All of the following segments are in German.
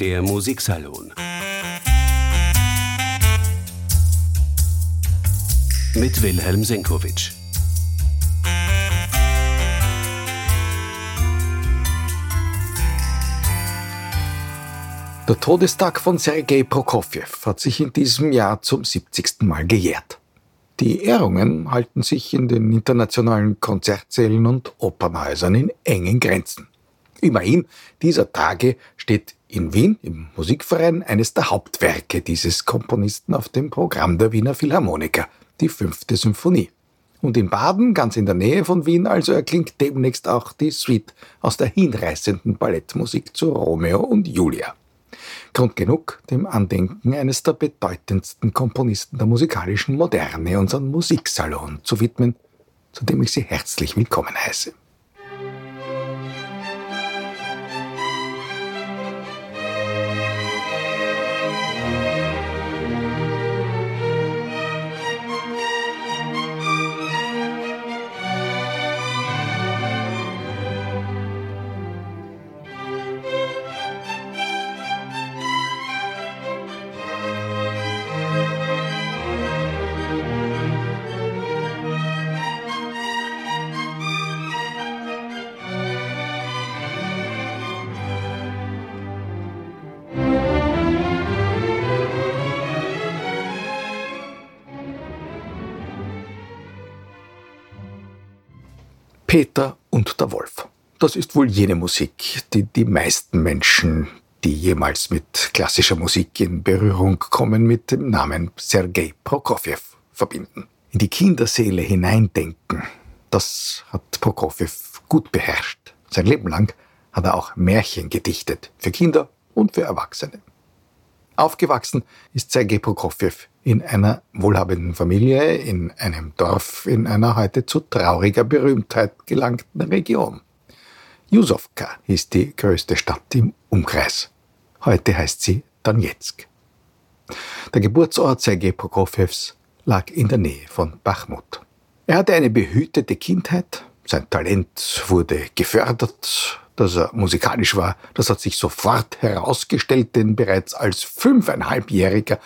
Der Musiksalon. Mit Wilhelm Senkowitsch. Der Todestag von Sergei Prokofjew hat sich in diesem Jahr zum 70. Mal gejährt. Die Ehrungen halten sich in den internationalen Konzertsälen und Opernhäusern in engen Grenzen. Immerhin, dieser Tage steht in Wien im Musikverein eines der Hauptwerke dieses Komponisten auf dem Programm der Wiener Philharmoniker, die fünfte Symphonie. Und in Baden, ganz in der Nähe von Wien, also erklingt demnächst auch die Suite aus der hinreißenden Ballettmusik zu Romeo und Julia. Grund genug, dem Andenken eines der bedeutendsten Komponisten der musikalischen Moderne unseren Musiksalon zu widmen, zu dem ich Sie herzlich willkommen heiße. Peter und der Wolf. Das ist wohl jene Musik, die die meisten Menschen, die jemals mit klassischer Musik in Berührung kommen, mit dem Namen Sergei Prokofjew verbinden. In die Kinderseele hineindenken, das hat Prokofjew gut beherrscht. Sein Leben lang hat er auch Märchen gedichtet, für Kinder und für Erwachsene. Aufgewachsen ist Sergei Prokofjew in einer wohlhabenden Familie in einem Dorf in einer heute zu trauriger Berühmtheit gelangten Region. Jusowka ist die größte Stadt im Umkreis. Heute heißt sie Donetsk. Der Geburtsort Sergei Prokofjews lag in der Nähe von Bachmut. Er hatte eine behütete Kindheit, sein Talent wurde gefördert dass er musikalisch war, das hat sich sofort herausgestellt, denn bereits als fünfeinhalbjähriger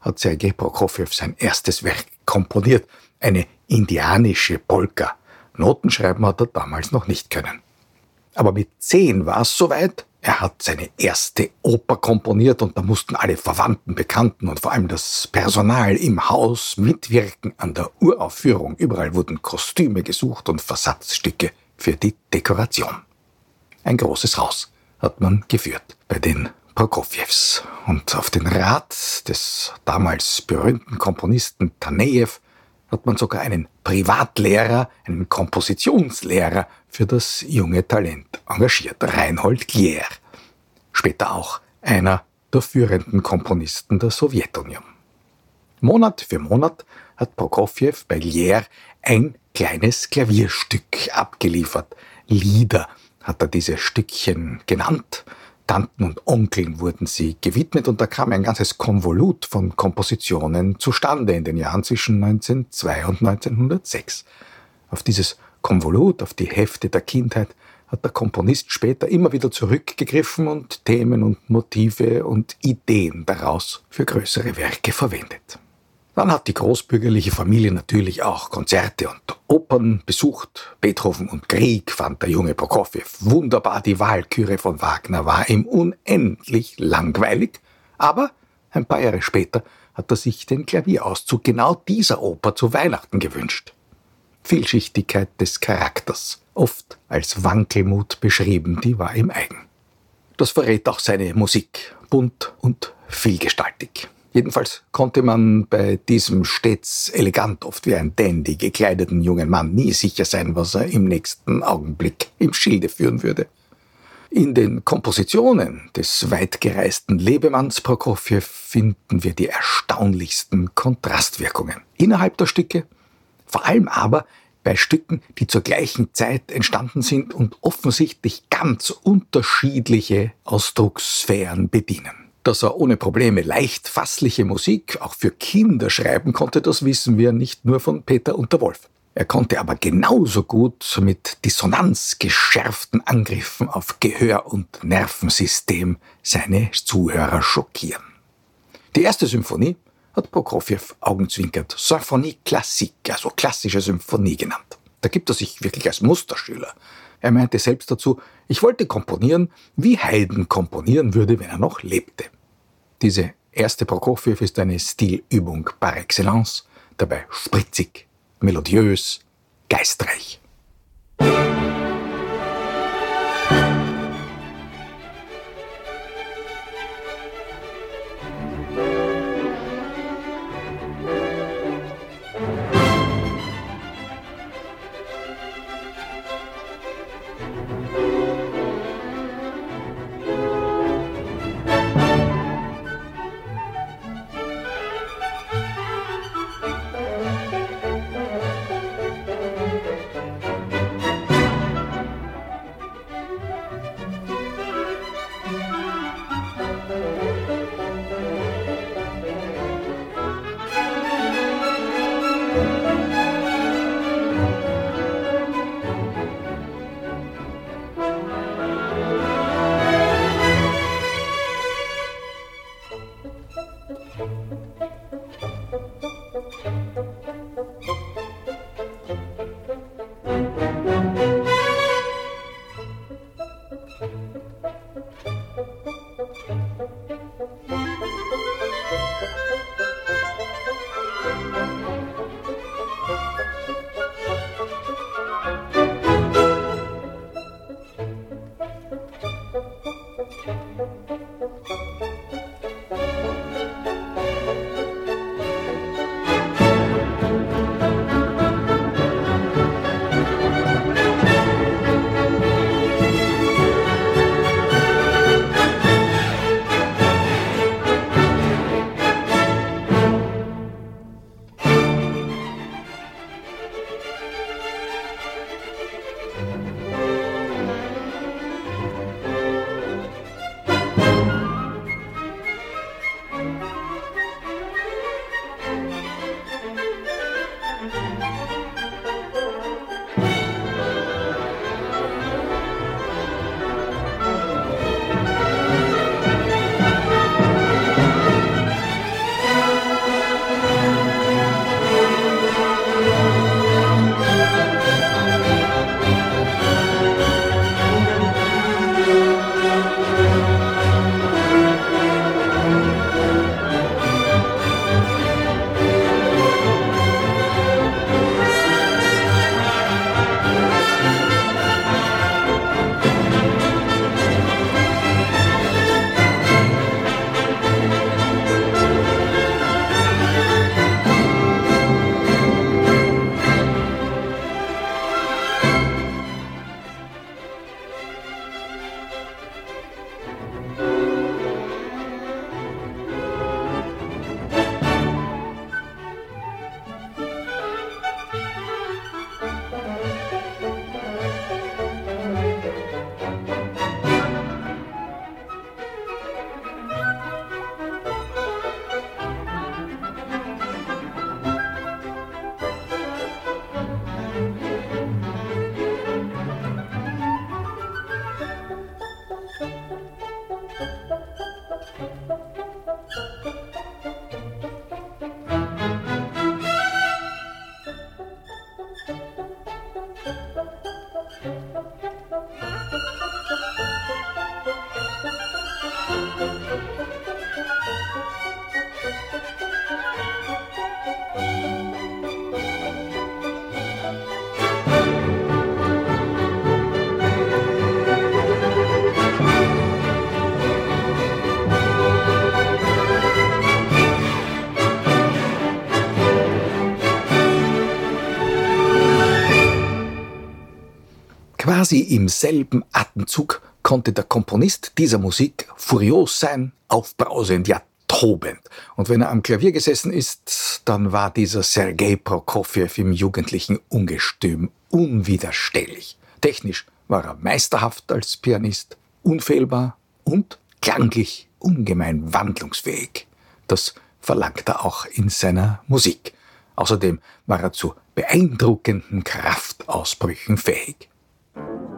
hat Sergei Prokofjew sein erstes Werk komponiert, eine indianische Polka. Notenschreiben hat er damals noch nicht können. Aber mit zehn war es soweit. Er hat seine erste Oper komponiert und da mussten alle Verwandten, Bekannten und vor allem das Personal im Haus mitwirken an der Uraufführung. Überall wurden Kostüme gesucht und Versatzstücke für die Dekoration. Ein großes Haus hat man geführt bei den Prokofjews. Und auf den Rat des damals berühmten Komponisten Tanejew hat man sogar einen Privatlehrer, einen Kompositionslehrer für das junge Talent engagiert, Reinhold Glier. Später auch einer der führenden Komponisten der Sowjetunion. Monat für Monat hat Prokofjew bei Glier ein kleines Klavierstück abgeliefert, Lieder, hat er diese Stückchen genannt. Tanten und Onkeln wurden sie gewidmet und da kam ein ganzes Konvolut von Kompositionen zustande in den Jahren zwischen 1902 und 1906. Auf dieses Konvolut, auf die Hefte der Kindheit, hat der Komponist später immer wieder zurückgegriffen und Themen und Motive und Ideen daraus für größere Werke verwendet. Dann hat die großbürgerliche Familie natürlich auch Konzerte und Opern besucht. Beethoven und Krieg fand der junge Prokofjew wunderbar. Die Wahlküre von Wagner war ihm unendlich langweilig. Aber ein paar Jahre später hat er sich den Klavierauszug genau dieser Oper zu Weihnachten gewünscht. Vielschichtigkeit des Charakters, oft als Wankelmut beschrieben, die war ihm eigen. Das verrät auch seine Musik, bunt und vielgestaltig. Jedenfalls konnte man bei diesem stets elegant, oft wie ein Dandy gekleideten jungen Mann nie sicher sein, was er im nächsten Augenblick im Schilde führen würde. In den Kompositionen des weitgereisten Lebemanns Prokofjew finden wir die erstaunlichsten Kontrastwirkungen. Innerhalb der Stücke, vor allem aber bei Stücken, die zur gleichen Zeit entstanden sind und offensichtlich ganz unterschiedliche Ausdruckssphären bedienen. Dass er ohne Probleme leicht fassliche Musik auch für Kinder schreiben konnte, das wissen wir nicht nur von Peter und der Wolf. Er konnte aber genauso gut mit dissonanzgeschärften Angriffen auf Gehör und Nervensystem seine Zuhörer schockieren. Die erste Symphonie hat Prokofjew augenzwinkert Symphonie Classique, also klassische Symphonie genannt. Da gibt er sich wirklich als Musterschüler. Er meinte selbst dazu, ich wollte komponieren, wie Haydn komponieren würde, wenn er noch lebte. Diese erste Prokofjew ist eine Stilübung par excellence, dabei spritzig, melodiös, geistreich. Quasi im selben Atemzug konnte der Komponist dieser Musik furios sein, aufbrausend, ja tobend. Und wenn er am Klavier gesessen ist, dann war dieser Sergei Prokofjew im jugendlichen Ungestüm unwiderstehlich. Technisch war er meisterhaft als Pianist, unfehlbar und klanglich ungemein wandlungsfähig. Das verlangt er auch in seiner Musik. Außerdem war er zu beeindruckenden Kraftausbrüchen fähig. Thank you.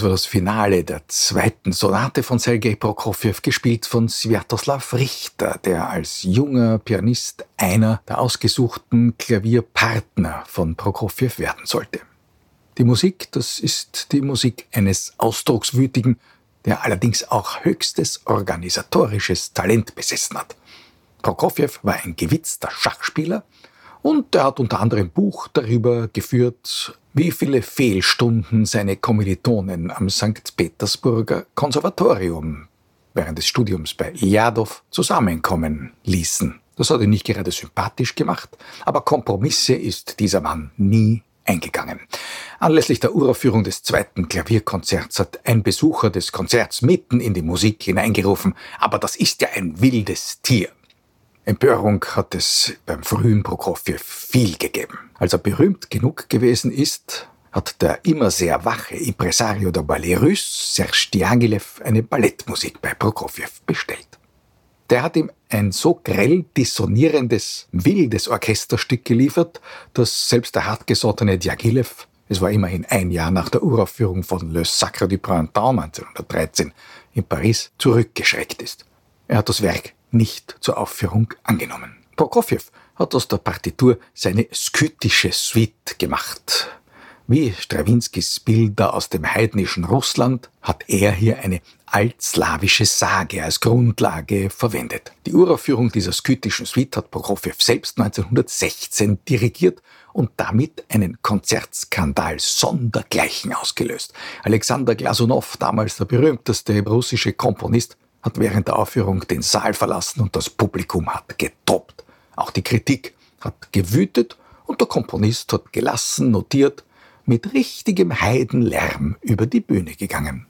Das war das Finale der zweiten Sonate von Sergei Prokofjew, gespielt von Sviatoslav Richter, der als junger Pianist einer der ausgesuchten Klavierpartner von Prokofjew werden sollte. Die Musik, das ist die Musik eines Ausdruckswütigen, der allerdings auch höchstes organisatorisches Talent besessen hat. Prokofjew war ein gewitzter Schachspieler und er hat unter anderem Buch darüber geführt, wie viele Fehlstunden seine Kommilitonen am St. Petersburger Konservatorium während des Studiums bei Ljadov zusammenkommen ließen. Das hat ihn nicht gerade sympathisch gemacht, aber Kompromisse ist dieser Mann nie eingegangen. Anlässlich der Uraufführung des zweiten Klavierkonzerts hat ein Besucher des Konzerts mitten in die Musik hineingerufen, aber das ist ja ein wildes Tier. Empörung hat es beim frühen Prokofjew viel gegeben. Als er berühmt genug gewesen ist, hat der immer sehr wache Impresario der Ballet Russe, Serge Diaghilev, eine Ballettmusik bei Prokofjew bestellt. Der hat ihm ein so grell dissonierendes, wildes Orchesterstück geliefert, dass selbst der hartgesottene Diaghilev es war immerhin ein Jahr nach der Uraufführung von Le Sacre du Printemps 1913 in Paris zurückgeschreckt ist. Er hat das Werk nicht zur Aufführung angenommen. Prokofjew hat aus der Partitur seine skytische Suite gemacht. Wie Strawinskys Bilder aus dem heidnischen Russland hat er hier eine altslawische Sage als Grundlage verwendet. Die Uraufführung dieser skytischen Suite hat Prokofjew selbst 1916 dirigiert und damit einen Konzertskandal sondergleichen ausgelöst. Alexander Glasunow, damals der berühmteste russische Komponist, hat während der Aufführung den Saal verlassen und das Publikum hat getoppt. Auch die Kritik hat gewütet und der Komponist hat gelassen notiert, mit richtigem Heidenlärm über die Bühne gegangen.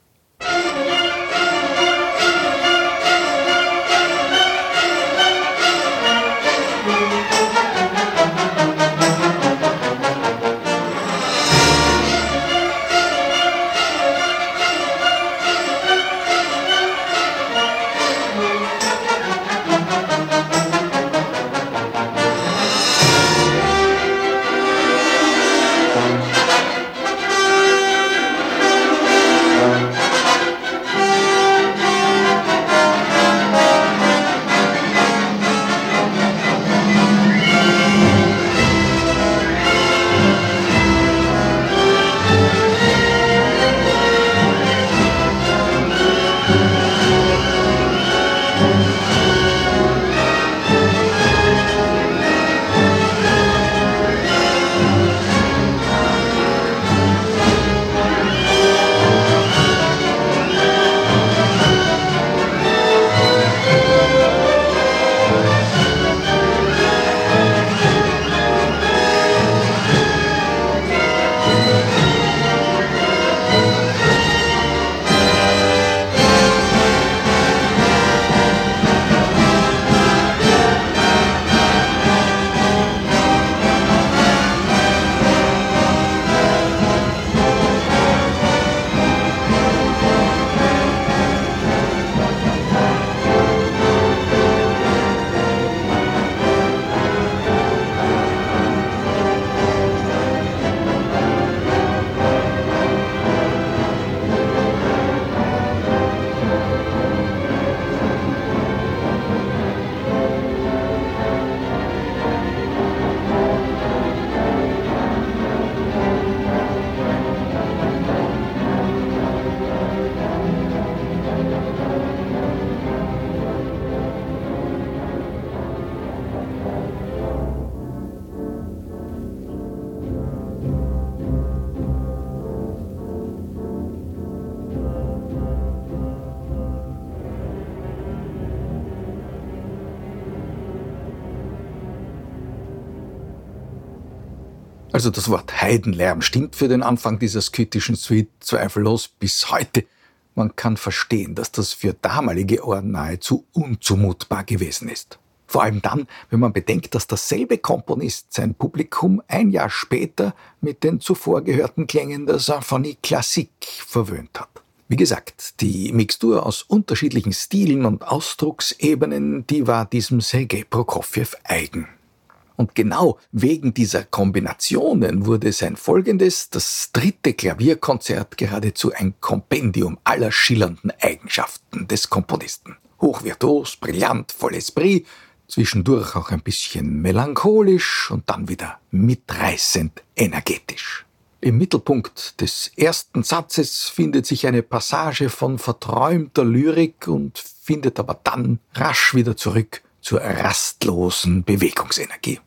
Also das Wort Heidenlärm stimmt für den Anfang dieser skytischen Suite zweifellos bis heute. Man kann verstehen, dass das für damalige Ohren nahezu unzumutbar gewesen ist. Vor allem dann, wenn man bedenkt, dass derselbe Komponist sein Publikum ein Jahr später mit den zuvor gehörten Klängen der Symphonie Classique verwöhnt hat. Wie gesagt, die Mixtur aus unterschiedlichen Stilen und Ausdrucksebenen, die war diesem Sergei Prokofjew eigen. Und genau wegen dieser Kombinationen wurde sein folgendes, das dritte Klavierkonzert, geradezu ein Kompendium aller schillernden Eigenschaften des Komponisten. Hochvirtuos, brillant, voll Esprit, zwischendurch auch ein bisschen melancholisch und dann wieder mitreißend energetisch. Im Mittelpunkt des ersten Satzes findet sich eine Passage von verträumter Lyrik und findet aber dann rasch wieder zurück zur rastlosen Bewegungsenergie.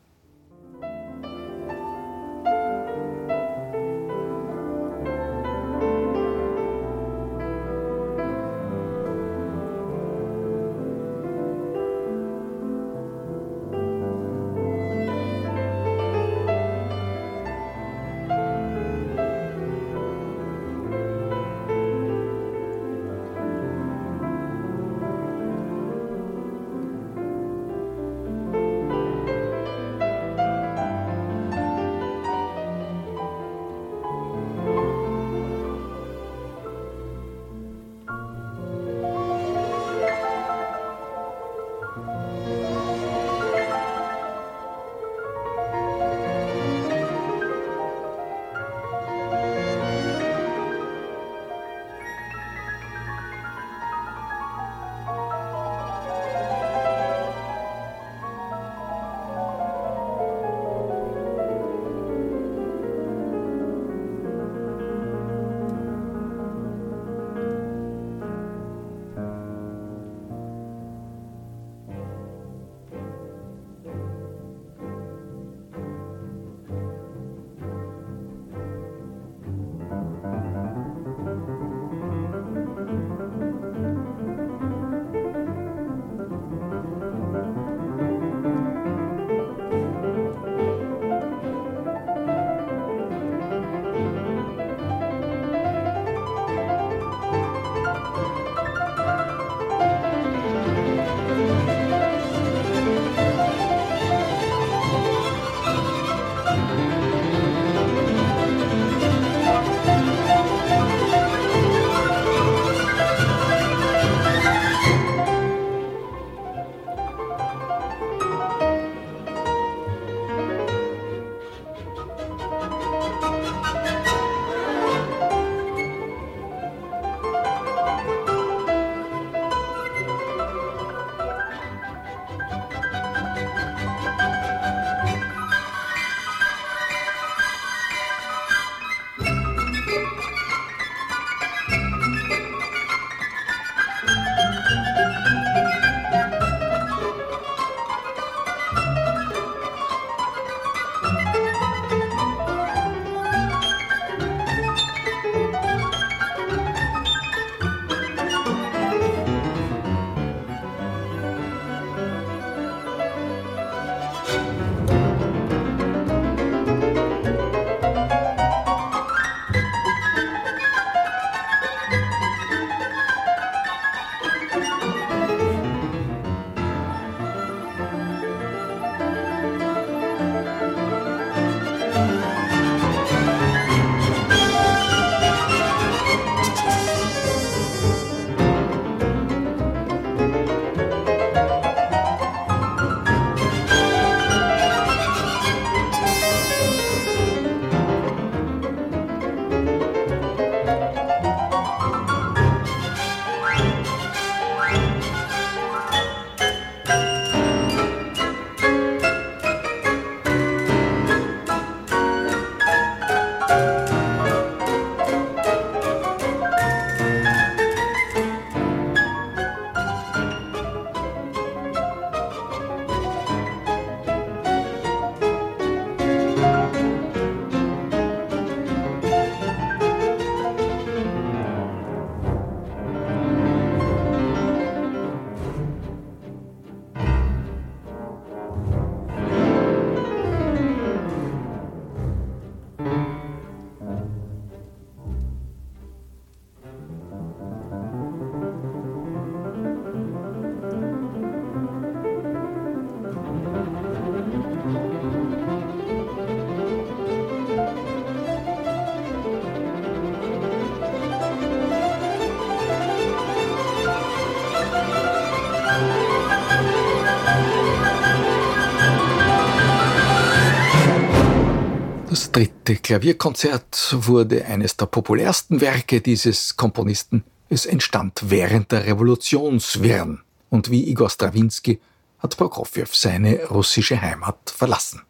Klavierkonzert wurde eines der populärsten Werke dieses Komponisten. Es entstand während der Revolutionswirren und wie Igor Strawinski hat Prokofjew seine russische Heimat verlassen.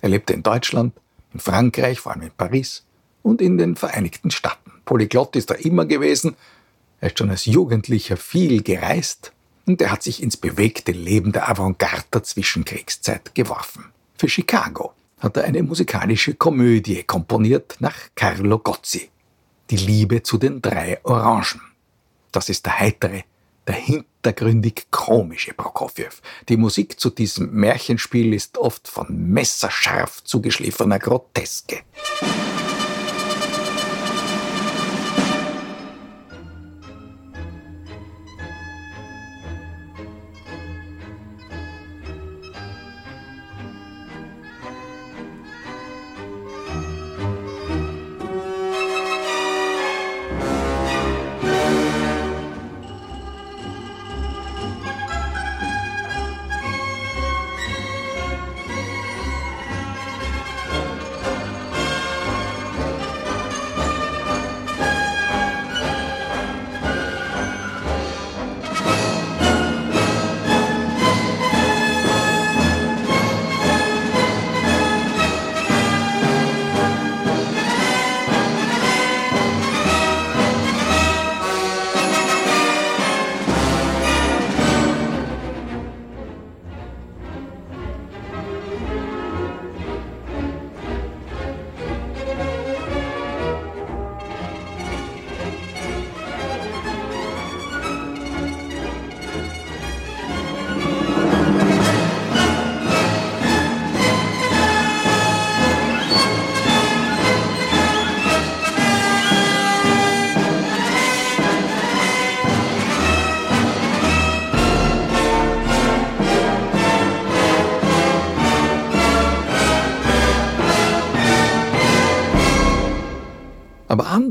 Er lebte in Deutschland, in Frankreich, vor allem in Paris und in den Vereinigten Staaten. Polyglott ist er immer gewesen, er ist schon als Jugendlicher viel gereist und er hat sich ins bewegte Leben der Avantgarde der Zwischenkriegszeit geworfen. Für Chicago hat er eine musikalische Komödie komponiert nach Carlo Gozzi. Die Liebe zu den drei Orangen. Das ist der heitere, der hintergründig komische Prokofjew. Die Musik zu diesem Märchenspiel ist oft von messerscharf zugeschliffener Groteske.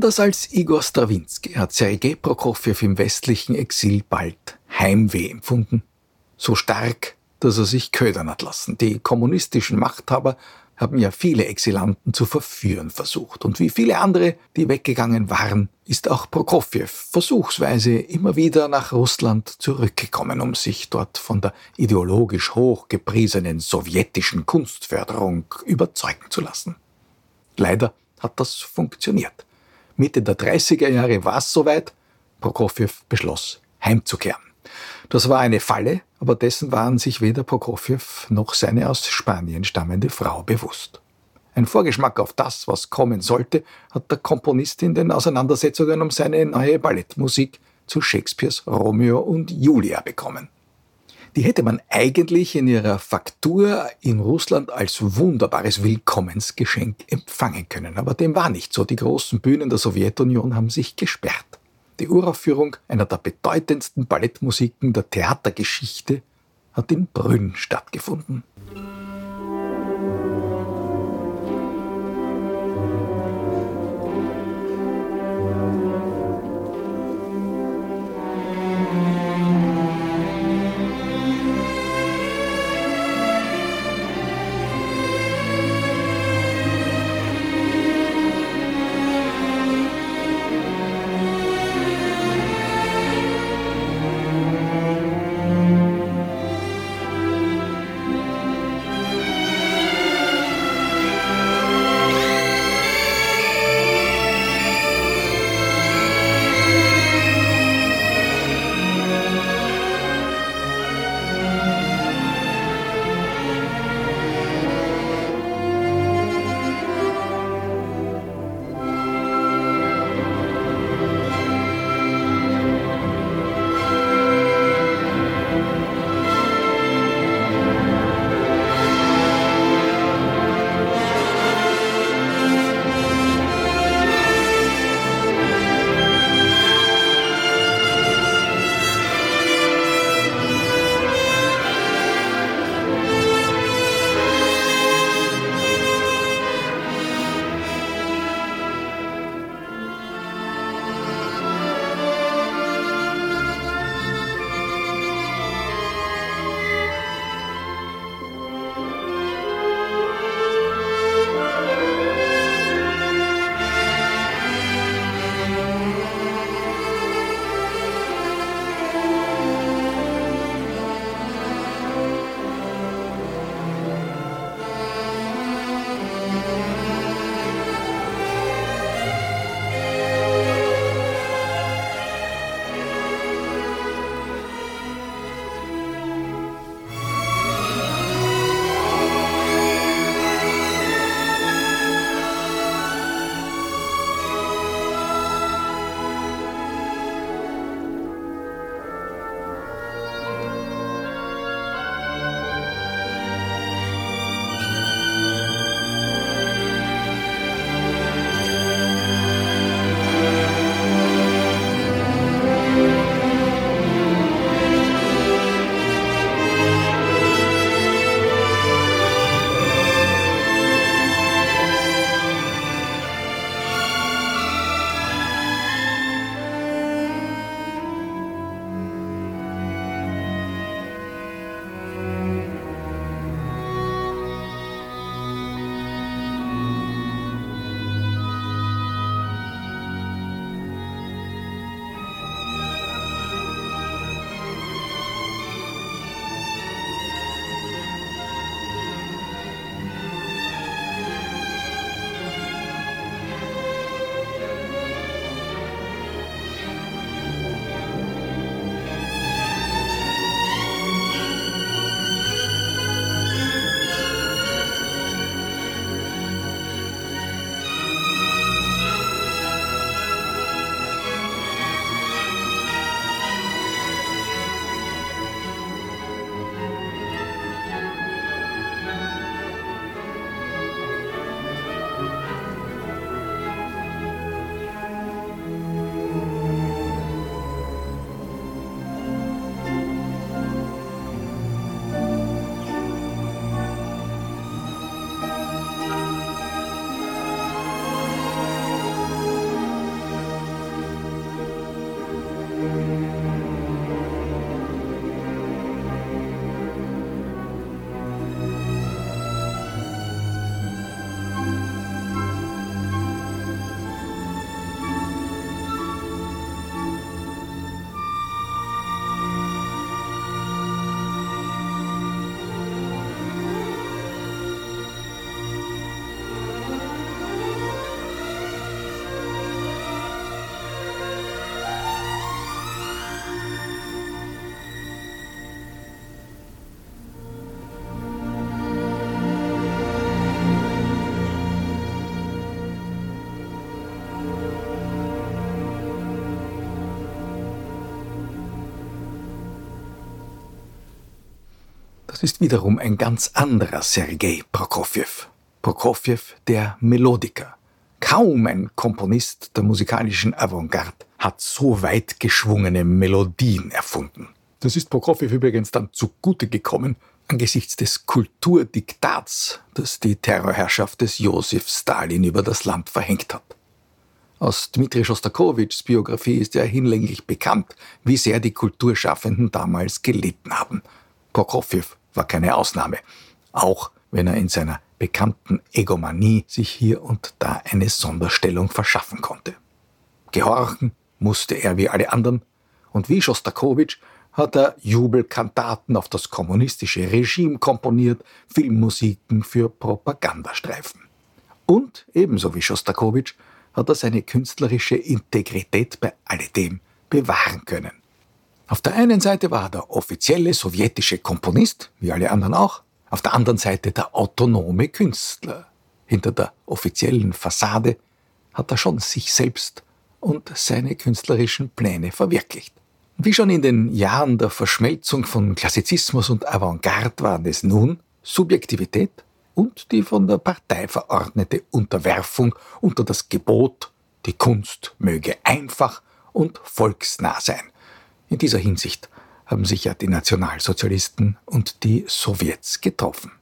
Anders als Igor Strawinski hat Sergei Prokofjew im westlichen Exil bald Heimweh empfunden. So stark, dass er sich ködern hat lassen. Die kommunistischen Machthaber haben ja viele Exilanten zu verführen versucht. Und wie viele andere, die weggegangen waren, ist auch Prokofjew versuchsweise immer wieder nach Russland zurückgekommen, um sich dort von der ideologisch hochgepriesenen sowjetischen Kunstförderung überzeugen zu lassen. Leider hat das funktioniert. Mitte der 30er Jahre war es soweit. Prokofjew beschloss, heimzukehren. Das war eine Falle, aber dessen waren sich weder Prokofjew noch seine aus Spanien stammende Frau bewusst. Ein Vorgeschmack auf das, was kommen sollte, hat der Komponist in den Auseinandersetzungen um seine neue Ballettmusik zu Shakespeares Romeo und Julia bekommen. Die hätte man eigentlich in ihrer Faktur in Russland als wunderbares Willkommensgeschenk empfangen können. Aber dem war nicht so. Die großen Bühnen der Sowjetunion haben sich gesperrt. Die Uraufführung einer der bedeutendsten Ballettmusiken der Theatergeschichte hat in Brünn stattgefunden. Das ist wiederum ein ganz anderer Sergei Prokofjew. Prokofjew, der Melodiker. Kaum ein Komponist der musikalischen Avantgarde hat so weit geschwungene Melodien erfunden. Das ist Prokofjew übrigens dann zugute gekommen, angesichts des Kulturdiktats, das die Terrorherrschaft des Josef Stalin über das Land verhängt hat. Aus Dmitri Schostakowitschs Biografie ist ja hinlänglich bekannt, wie sehr die Kulturschaffenden damals gelitten haben. Prokofjew war keine Ausnahme, auch wenn er in seiner bekannten Egomanie sich hier und da eine Sonderstellung verschaffen konnte. Gehorchen musste er wie alle anderen, und wie Schostakowitsch hat er Jubelkantaten auf das kommunistische Regime komponiert, Filmmusiken für Propagandastreifen. Und ebenso wie Schostakowitsch hat er seine künstlerische Integrität bei alledem bewahren können. Auf der einen Seite war er der offizielle sowjetische Komponist, wie alle anderen auch, auf der anderen Seite der autonome Künstler. Hinter der offiziellen Fassade hat er schon sich selbst und seine künstlerischen Pläne verwirklicht. Wie schon in den Jahren der Verschmelzung von Klassizismus und Avantgarde waren es nun Subjektivität und die von der Partei verordnete Unterwerfung unter das Gebot, die Kunst möge einfach und volksnah sein. In dieser Hinsicht haben sich ja die Nationalsozialisten und die Sowjets getroffen.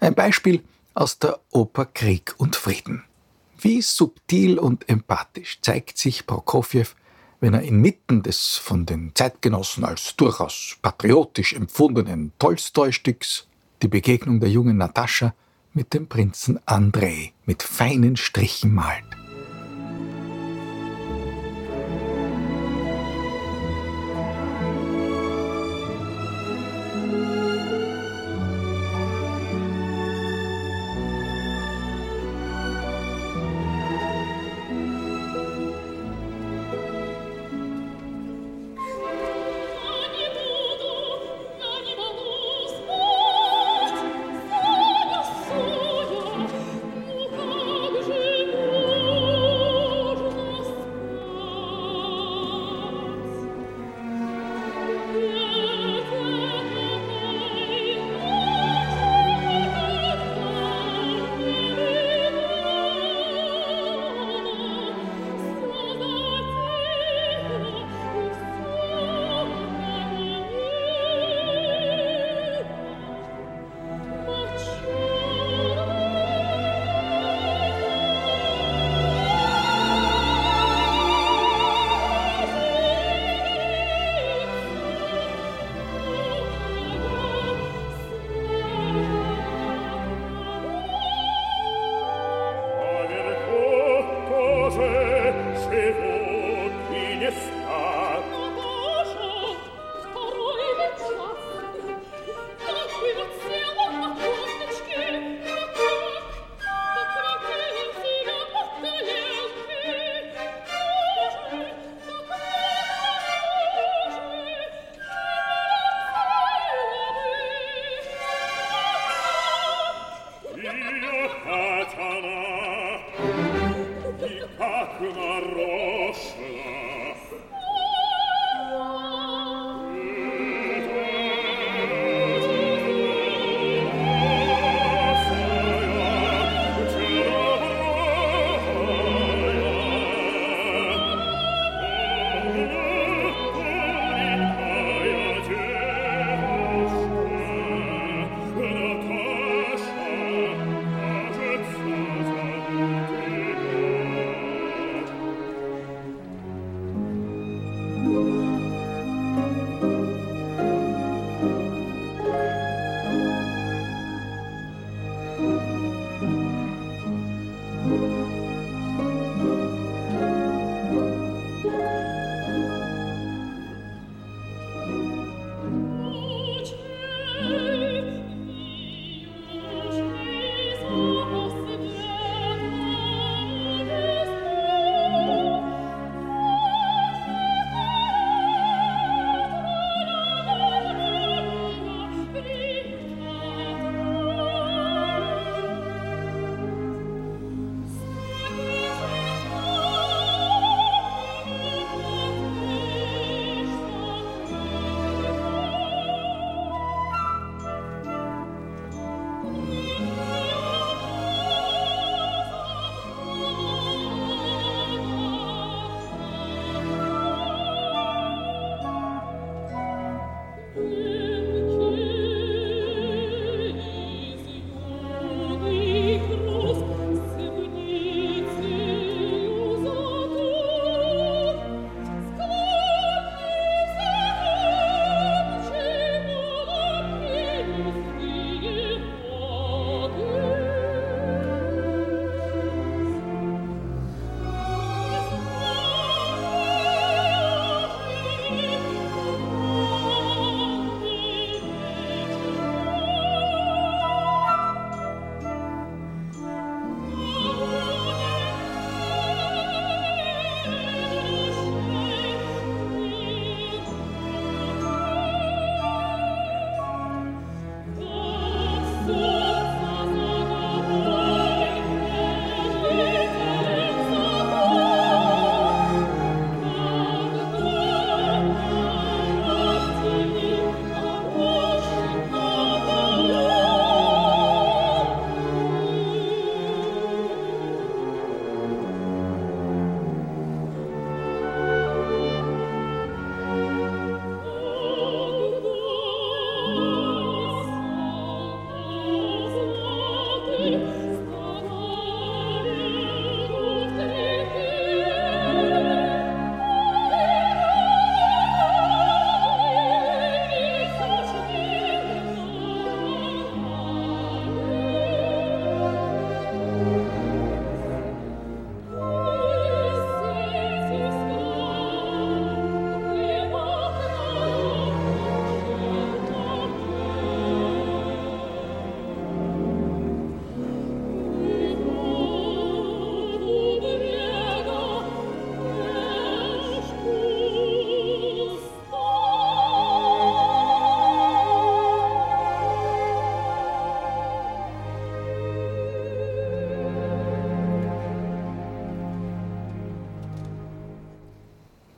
Ein Beispiel aus der Oper Krieg und Frieden. Wie subtil und empathisch zeigt sich Prokofjew, wenn er inmitten des von den Zeitgenossen als durchaus patriotisch empfundenen Tolstoi-Stücks die Begegnung der jungen Natascha mit dem Prinzen Andrei mit feinen Strichen malt.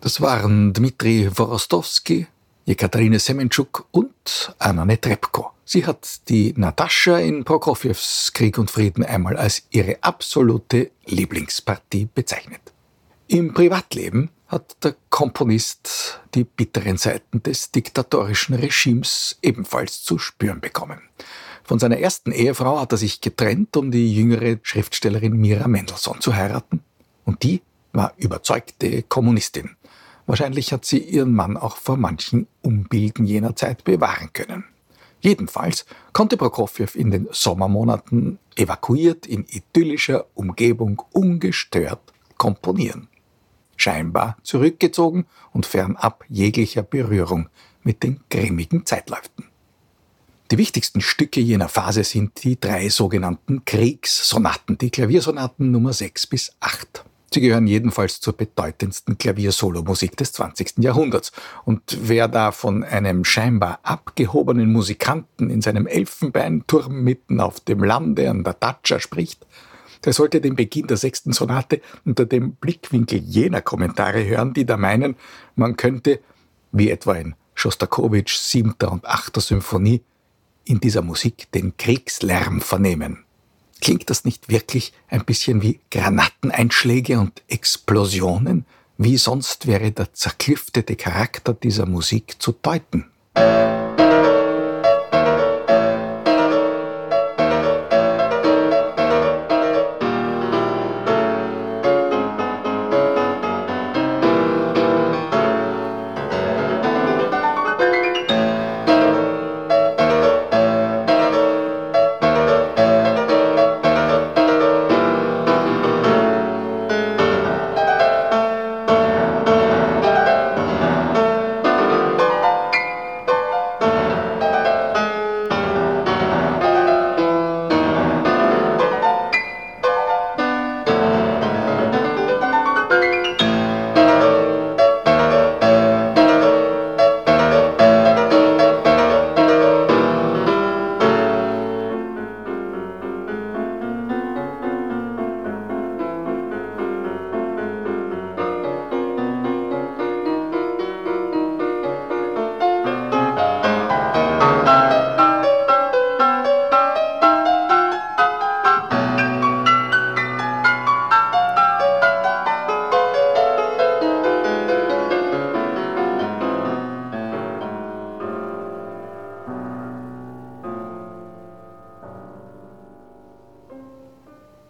Das waren Dmitri Worostowski, Jekaterine Semenchuk und Anna Netrebko. Sie hat die Natascha in Prokofjews Krieg und Frieden einmal als ihre absolute Lieblingspartie bezeichnet. Im Privatleben hat der Komponist die bitteren Seiten des diktatorischen Regimes ebenfalls zu spüren bekommen. Von seiner ersten Ehefrau hat er sich getrennt, um die jüngere Schriftstellerin Mira Mendelssohn zu heiraten. Und die war überzeugte Kommunistin. Wahrscheinlich hat sie ihren Mann auch vor manchen Umbilden jener Zeit bewahren können. Jedenfalls konnte Prokofjew in den Sommermonaten evakuiert in idyllischer Umgebung ungestört komponieren scheinbar zurückgezogen und fernab jeglicher Berührung mit den grimmigen Zeitläuften. Die wichtigsten Stücke jener Phase sind die drei sogenannten Kriegssonaten, die Klaviersonaten Nummer 6 bis 8. Sie gehören jedenfalls zur bedeutendsten Klaviersolomusik des 20. Jahrhunderts. Und wer da von einem scheinbar abgehobenen Musikanten in seinem Elfenbeinturm mitten auf dem Lande an der Datscha spricht, der sollte den Beginn der sechsten Sonate unter dem Blickwinkel jener Kommentare hören, die da meinen, man könnte, wie etwa in Schostakowitschs siebter und achter Symphonie, in dieser Musik den Kriegslärm vernehmen. Klingt das nicht wirklich ein bisschen wie Granateneinschläge und Explosionen? Wie sonst wäre der zerklüftete Charakter dieser Musik zu deuten?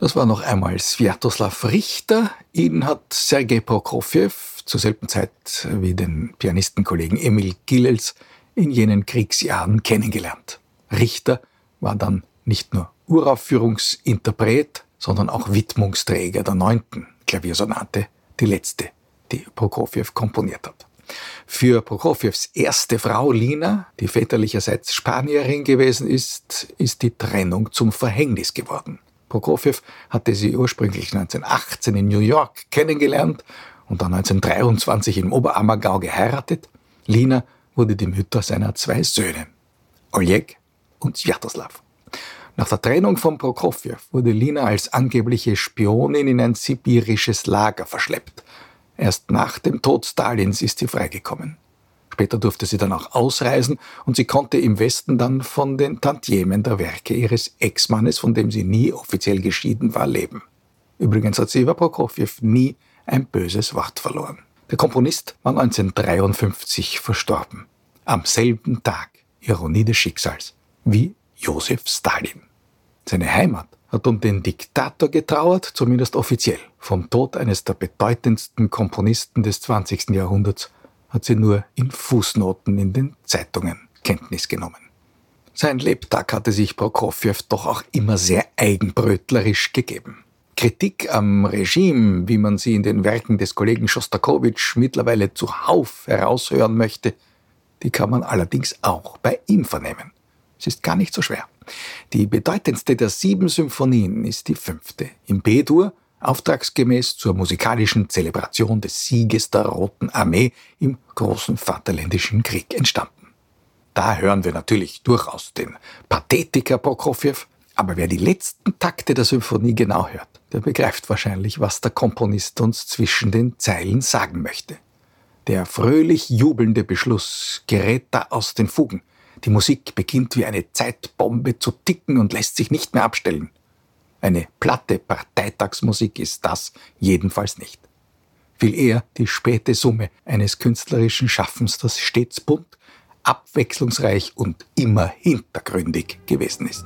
Das war noch einmal Sviatoslav Richter. Ihn hat Sergei Prokofjew zur selben Zeit wie den Pianistenkollegen Emil Gillels in jenen Kriegsjahren kennengelernt. Richter war dann nicht nur Uraufführungsinterpret, sondern auch Widmungsträger der neunten Klaviersonate, die letzte, die Prokofjew komponiert hat. Für Prokofjews erste Frau Lina, die väterlicherseits Spanierin gewesen ist, ist die Trennung zum Verhängnis geworden. Prokofjew hatte sie ursprünglich 1918 in New York kennengelernt und dann 1923 im Oberammergau geheiratet. Lina wurde die Mutter seiner zwei Söhne, Oleg und Sviatoslav. Nach der Trennung von Prokofjew wurde Lina als angebliche Spionin in ein sibirisches Lager verschleppt. Erst nach dem Tod Stalins ist sie freigekommen. Später durfte sie dann auch ausreisen und sie konnte im Westen dann von den Tantiemen der Werke ihres Ex-Mannes, von dem sie nie offiziell geschieden war, leben. Übrigens hat sie über Prokofjew nie ein böses Wort verloren. Der Komponist war 1953 verstorben. Am selben Tag, Ironie des Schicksals, wie Josef Stalin. Seine Heimat hat um den Diktator getrauert, zumindest offiziell. Vom Tod eines der bedeutendsten Komponisten des 20. Jahrhunderts hat sie nur in Fußnoten in den Zeitungen Kenntnis genommen. Sein Lebtag hatte sich Prokofjew doch auch immer sehr eigenbrötlerisch gegeben. Kritik am Regime, wie man sie in den Werken des Kollegen Schostakowitsch mittlerweile zuhauf heraushören möchte, die kann man allerdings auch bei ihm vernehmen. Es ist gar nicht so schwer. Die bedeutendste der sieben Symphonien ist die fünfte. Im B-Dur auftragsgemäß zur musikalischen Zelebration des Sieges der Roten Armee im großen Vaterländischen Krieg entstanden. Da hören wir natürlich durchaus den Pathetiker Prokofjew, aber wer die letzten Takte der Symphonie genau hört, der begreift wahrscheinlich, was der Komponist uns zwischen den Zeilen sagen möchte. Der fröhlich jubelnde Beschluss gerät da aus den Fugen. Die Musik beginnt wie eine Zeitbombe zu ticken und lässt sich nicht mehr abstellen. Eine platte Parteitagsmusik ist das jedenfalls nicht. Viel eher die späte Summe eines künstlerischen Schaffens, das stets bunt, abwechslungsreich und immer hintergründig gewesen ist.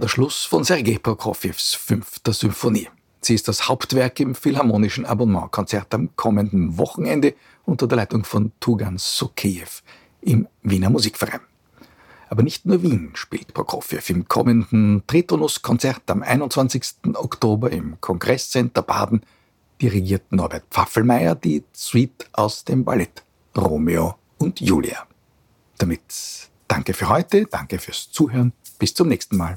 Der Schluss von Sergei Prokofjews fünfter Symphonie. Sie ist das Hauptwerk im Philharmonischen Abonnementkonzert am kommenden Wochenende unter der Leitung von Tugan Sokejew im Wiener Musikverein. Aber nicht nur Wien spielt Prokofjew im kommenden Tritonus-Konzert am 21. Oktober im Kongresscenter Baden dirigiert Norbert Pfaffelmeier die Suite aus dem Ballett Romeo und Julia. Damit danke für heute, danke fürs Zuhören, bis zum nächsten Mal.